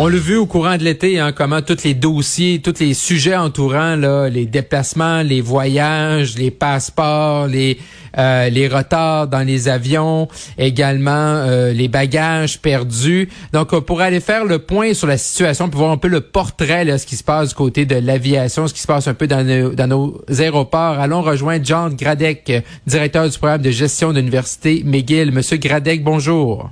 On l'a vu au courant de l'été, hein, comment tous les dossiers, tous les sujets entourant là, les déplacements, les voyages, les passeports, les euh, retards dans les avions, également euh, les bagages perdus. Donc, euh, pour aller faire le point sur la situation, pour voir un peu le portrait, là, ce qui se passe du côté de l'aviation, ce qui se passe un peu dans nos, aéroports, allons rejoindre John Gradec, directeur du programme de gestion de l'Université McGill. Monsieur Gradec, bonjour.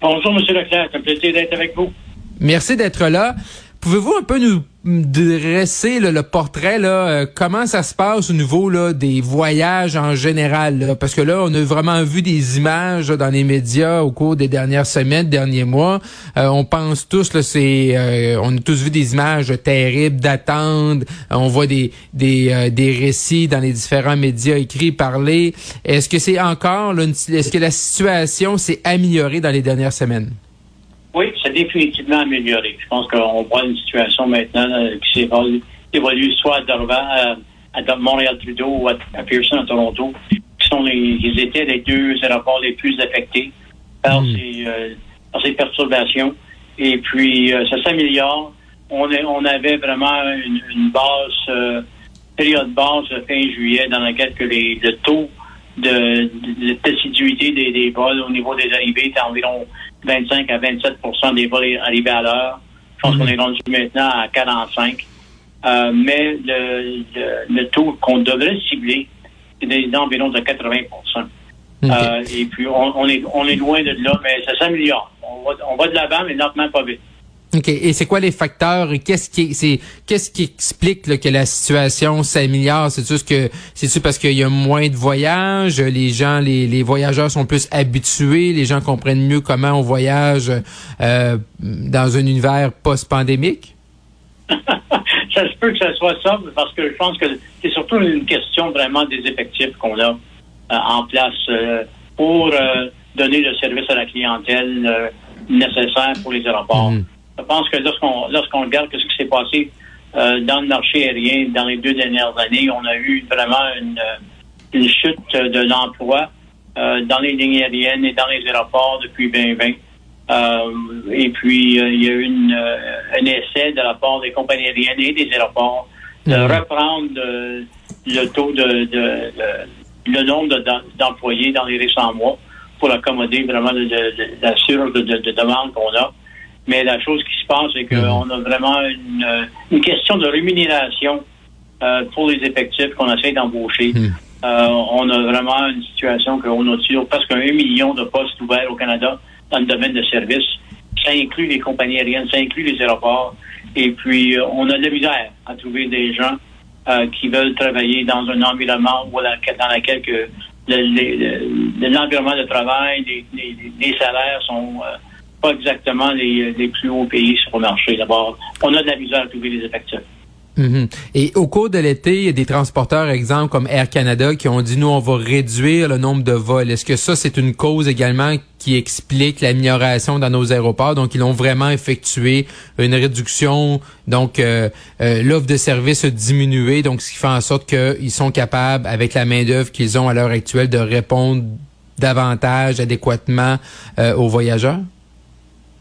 Bonjour, Monsieur Leclerc. C'est un plaisir d'être avec vous. Merci d'être là. Pouvez-vous un peu nous dresser le portrait là euh, comment ça se passe au niveau là des voyages en général parce que là on a vraiment vu des images dans les médias au cours des dernières semaines derniers mois. Euh, on pense tous là c'est euh, on a tous vu des images terribles d'attente on voit des des, des récits dans les différents médias écrits parlés. Est-ce que c'est encore est-ce que la situation s'est améliorée dans les dernières semaines? Oui, c'est définitivement amélioré. Je pense qu'on voit une situation maintenant euh, qui s'évolue soit à Dorval, à, Montréal-Trudeau ou à, Pearson, à Toronto, qui sont les, ils étaient les deux aéroports les plus affectés par, hmm. ces, euh, ces perturbations. Et puis, euh, ça s'améliore. On, on avait vraiment une, base, période basse fin juillet dans laquelle que les, le taux de, de, d'assiduité des, des vols au niveau des arrivées était environ 25 à 27 des vols arrivés à l'heure. Je pense qu'on mhm. est rendu maintenant à 45. Euh, mais le, le, taux qu'on devrait cibler, c'est d'environ de 80 euh, Et puis, on, on, est, on est loin de là, mais ça s'améliore. On va, on va de l'avant, mais lentement, pas vite. OK. Et c'est quoi les facteurs? Qu'est-ce qui c'est qu'est-ce qui explique que la situation s'améliore? C'est juste que c'est parce qu'il y a moins de voyages, les gens, les, les, voyageurs sont plus habitués, les gens comprennent mieux comment on voyage euh, dans un univers post-pandémique? ça se peut que ce soit ça, parce que je pense que c'est surtout une question vraiment des effectifs qu'on a euh, en place euh, pour donner le service à la clientèle nécessaire pour les aéroports. Mm-hmm. Je pense que lorsqu'on lorsqu'on regarde ce qui s'est passé euh, dans le marché aérien dans les deux dernières années, on a eu vraiment une, une chute de l'emploi euh, dans les lignes aériennes et dans les aéroports depuis 2020. Euh, et puis, il y a eu une, un essai de la part des compagnies aériennes et des aéroports de mhm. reprendre le taux de, de, le nombre d'employés dans les récents mois pour accommoder vraiment la surge de demande qu'on a. Mais la chose qui se passe, c'est qu'on mhm. a vraiment une, une, question de rémunération euh, pour les effectifs qu'on essaie d'embaucher. Mhm. Euh, on a vraiment une situation qu'on a toujours presque un million de postes ouverts au Canada dans le domaine de services. Ça inclut les compagnies aériennes, ça inclut les aéroports. Et puis, euh, on a de la misère à trouver des gens euh, qui veulent travailler dans un environnement où dans lequel que l'environnement de travail, les, les, les salaires sont pas exactement les, plus hauts pays sur le marché. D'abord, on a de la misère à trouver les effectifs. Mhm. Et au cours de l'été, il y a des transporteurs, exemple comme Air Canada, qui ont dit nous on va réduire le nombre de vols. Est-ce que ça c'est une cause également qui explique l'amélioration dans nos aéroports? Donc ils ont vraiment effectué une réduction, donc euh, euh, l'offre de services a diminué, donc ce qui fait en sorte qu'ils sont capables, avec la main d'œuvre qu'ils ont à l'heure actuelle, de répondre davantage adéquatement euh, aux voyageurs?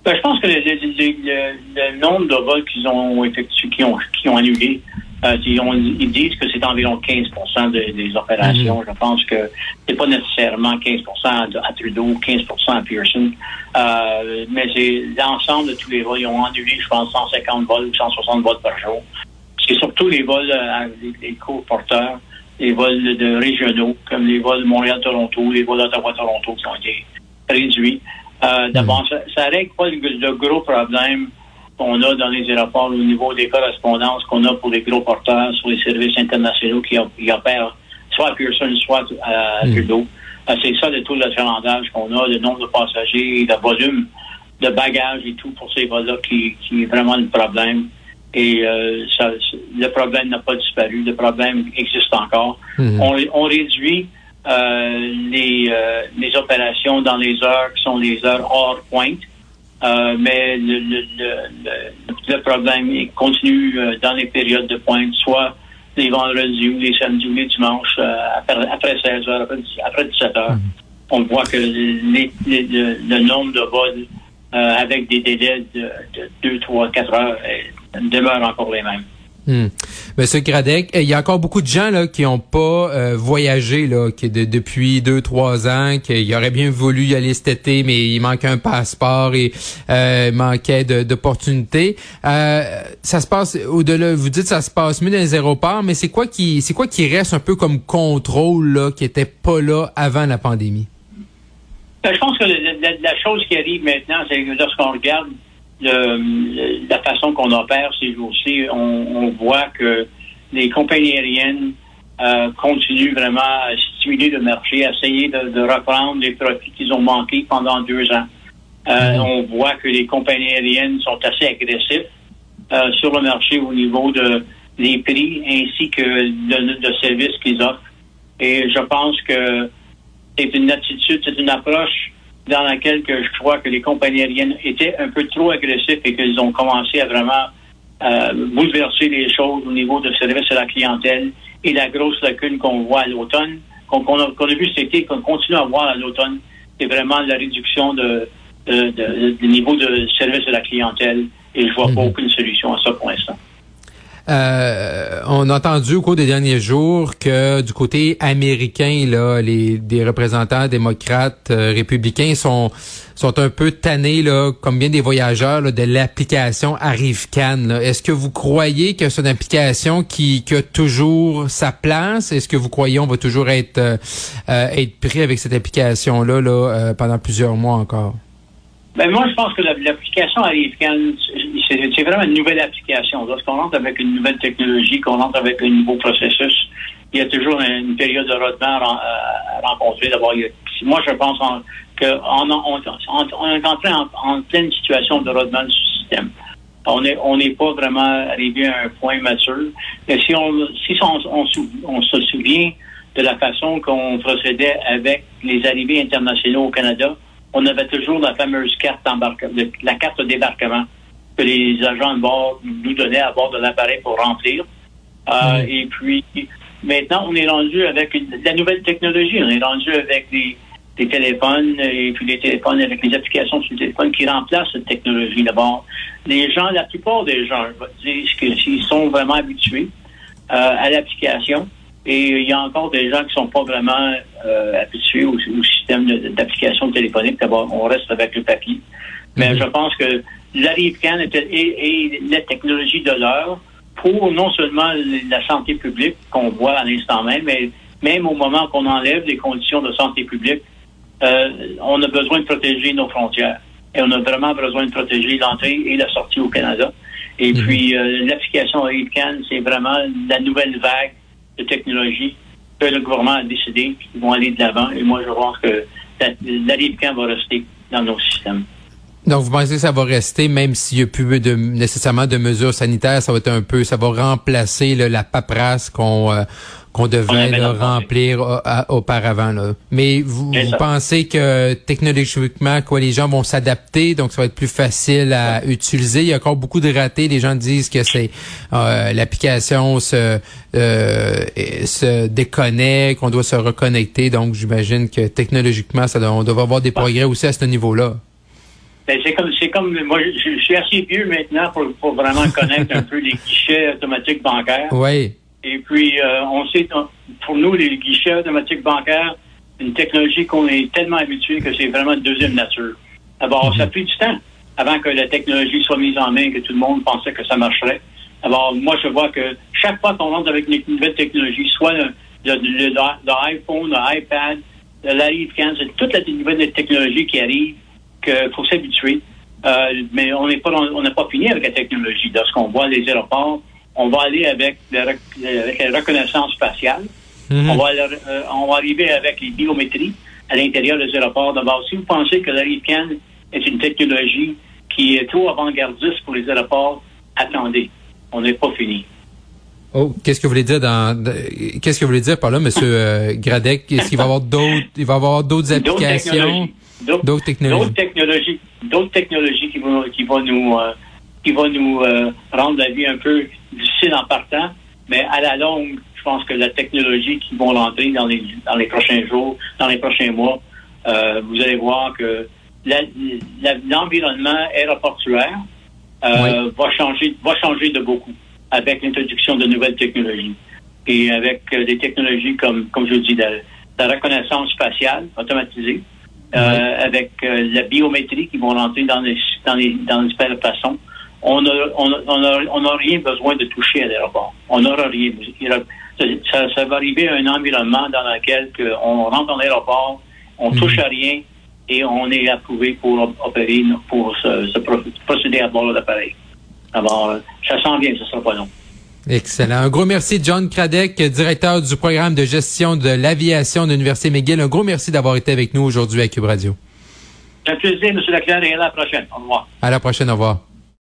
Ben, je pense que le, le, nombre de vols qu'ils ont effectués, qui ont, qui ont annulé, euh, ils, disent que c'est environ 15% des opérations. Mhm. Je pense que c'est pas nécessairement 15 à, à Trudeau, 15% à Pearson, euh, mais c'est l'ensemble de tous les vols. Ils ont annulé, je pense, 150 vols ou 160 vols par jour. C'est surtout les vols, euh, les, co-porteurs, les vols de régionaux, comme les vols Montréal-Toronto, les vols Ottawa-Toronto qui ont été réduits. Euh, D'abord, ça, ça règle pas le, gros problème qu'on a dans les aéroports au niveau des correspondances qu'on a pour les gros porteurs sur les services internationaux qui, opèrent soit à Pearson, soit à hmm. Trudeau. Euh, c'est ça le taux d'achalandage qu'on a, le nombre de passagers, le volume de bagages et tout pour ces vols-là qui, qui, est vraiment le problème. Et euh, ça, le problème n'a pas disparu, le problème existe encore. Hmm. On, on réduit euh, les, euh, les opérations dans les heures qui sont les heures hors pointe. Euh, mais le, le, le, le, problème continue euh, dans les périodes de pointe, soit les vendredis ou les samedis ou les dimanches euh, après, après, 16 heures, après, 17 heures. Mhm. On voit que les, le, nombre de vols avec des délais de, de 2, 3, 4 heures demeure encore les mêmes. Hmm. Monsieur Gradec, il y a encore beaucoup de gens là qui n'ont pas euh, voyagé là, depuis deux trois ans, qui auraient bien voulu y aller cet été, mais il manquait un passeport et euh, manquait d'opportunités. Euh, ça se passe au-delà. Vous dites ça se passe mieux dans les aéroports, mais c'est quoi qui c'est quoi qui reste un peu comme contrôle là, qui était pas là avant la pandémie? Ben, je pense que la chose qui arrive maintenant, c'est que lorsqu'on regarde le, la façon qu'on opère ces jours-ci, on, voit que les compagnies aériennes euh, continuent vraiment à stimuler le marché, à essayer de, reprendre les profits qu'ils ont manqués pendant deux ans. Euh, mm-hmm. On voit que les compagnies aériennes sont assez agressives euh, sur le marché au niveau de des prix ainsi que de, de services qu'ils offrent. Et je pense que c'est une attitude, c'est une approche dans laquelle que je crois que les compagnies aériennes étaient un peu trop agressives et qu'ils ont commencé à vraiment euh, bouleverser les choses au niveau de service à la clientèle et la grosse lacune qu'on voit à l'automne, qu'on a, vu cet été, qu'on continue à voir à l'automne, c'est vraiment la réduction de, du niveau de service à la clientèle et je vois pas mhm. aucune solution à ça pour l'instant. Euh, on a entendu au cours des derniers jours que du côté américain, là, les des représentants démocrates, euh, républicains sont sont un peu tannés, là, comme bien des voyageurs, de l'application ArriveCan. Est-ce que vous croyez que c'est une application qui, qui, a toujours sa place? Est-ce que vous croyez on va toujours être euh, être pris avec cette application là, là pendant plusieurs mois encore? Ben moi, je pense que l'application arrive quand c'est vraiment une nouvelle application. Lorsqu'on rentre avec une nouvelle technologie, qu'on rentre avec un nouveau processus, il y a toujours une période de retard à, rencontrer. Moi, je pense qu'on on, on, est entré en, pleine situation de rodement du système. On n'est on pas vraiment arrivé à un point mature. Mais si on si on se souvient de la façon qu'on procédait avec les arrivées internationaux au Canada, on avait toujours la fameuse carte la carte de débarquement que les agents de bord nous donnaient à bord de l'appareil pour remplir. Euh, et puis, maintenant, on est rendu avec la nouvelle technologie. On est rendu avec des, téléphones et puis des téléphones avec les applications sur le téléphone qui remplacent cette technologie d'abord. Les gens, la plupart des gens, disent qu'ils sont vraiment habitués euh, à l'application. Et il y a encore des gens qui ne sont pas vraiment euh, habitués au, système d'application téléphonique. D'abord, on reste avec le papier. Mais mhm. je pense que l'ARIVCAN est, est, la technologie de l'heure pour non seulement la santé publique qu'on voit à l'instant même, mais même au moment qu'on enlève les conditions de santé publique, euh, on a besoin de protéger nos frontières. Et on a vraiment besoin de protéger l'entrée et la sortie au Canada. Et mhm. puis, euh, l'application ARIVCAN, c'est vraiment la nouvelle vague de technologie que le gouvernement a décidé qu'ils vont aller de l'avant. Et moi, je pense que l'ARIVCAN va rester dans nos systèmes. Donc, vous pensez que ça va rester, même s'il n'y a plus de, nécessairement de mesures sanitaires, ça va être un peu, ça va remplacer la paperasse qu'on euh, qu'on devait remplir euh, auparavant. Là. Mais vous, pensez que technologiquement, quoi, les gens vont s'adapter, donc ça va être plus facile à utiliser? Il y a encore beaucoup de ratés. Les gens disent que c'est euh, l'application se se déconnecte, qu'on doit se reconnecter. Donc, j'imagine que technologiquement, ça on doit avoir des progrès aussi à ce niveau-là. Ben, c'est comme, c'est comme, moi, je, suis assez vieux maintenant pour, pour vraiment connaître un peu les guichets automatiques bancaires. Oui. Et puis, euh, on sait, pour nous, les guichets automatiques bancaires, une technologie qu'on est tellement habitué que c'est vraiment une deuxième nature. D'abord, ça a pris du temps avant que la technologie soit mise en main, que tout le monde pensait que ça marcherait. Alors, moi, je vois que chaque fois qu'on rentre avec une nouvelle technologie, soit le, iPhone, l'iPad, l'iPad, c'est toute la nouvelle technologie qui arrive qu'il faut s'habituer. Euh, mais on n'est pas on n'a pas fini avec la technologie. Lorsqu'on voit les aéroports, on va aller avec, la, reconnaissance faciale. Mhm. on, va, euh, on va arriver avec les biométries à l'intérieur des aéroports. D'abord, si vous pensez que l'ARICAN est une technologie qui est trop avant-gardiste pour les aéroports, attendez, on n'est pas fini. Oh, qu'est-ce que vous voulez dire dans qu'est-ce que vous voulez dire par là, Monsieur euh, Gradec? Est-ce qu'il va y avoir d'autres, il va y avoir d'autres applications? d'autres technologies, technologies, d'autres technologies qui vont, qui vont nous, euh, qui vont nous euh, rendre la vie un peu difficile en partant, mais à la longue, je pense que la technologie qui vont rentrer dans les dans les prochains jours, dans les prochains mois, euh, vous allez voir que l'environnement aéroportuaire euh, va changer va changer de beaucoup avec l'introduction de nouvelles technologies. Et avec euh, des technologies comme comme je vous dis de, la reconnaissance faciale automatisée, euh, avec euh, la biométrie qui vont rentrer dans les dans les dans les façons. On n'a on, on, on a rien besoin de toucher à l'aéroport. On n'aura rien. Ça, ça, va arriver à un environnement dans lequel on rentre dans l'aéroport, on mhm. touche à rien et on est approuvé pour opérer, pour se, procéder à bord de l'appareil. Alors, ça sent bien, ce sera pas long. Excellent. Un gros merci, John Kradek, directeur du programme de gestion de l'aviation de l'Université McGill. Un gros merci d'avoir été avec nous aujourd'hui à Cube Radio. Un plaisir, M. Leclerc, et à la prochaine. Au revoir. À la prochaine, au revoir.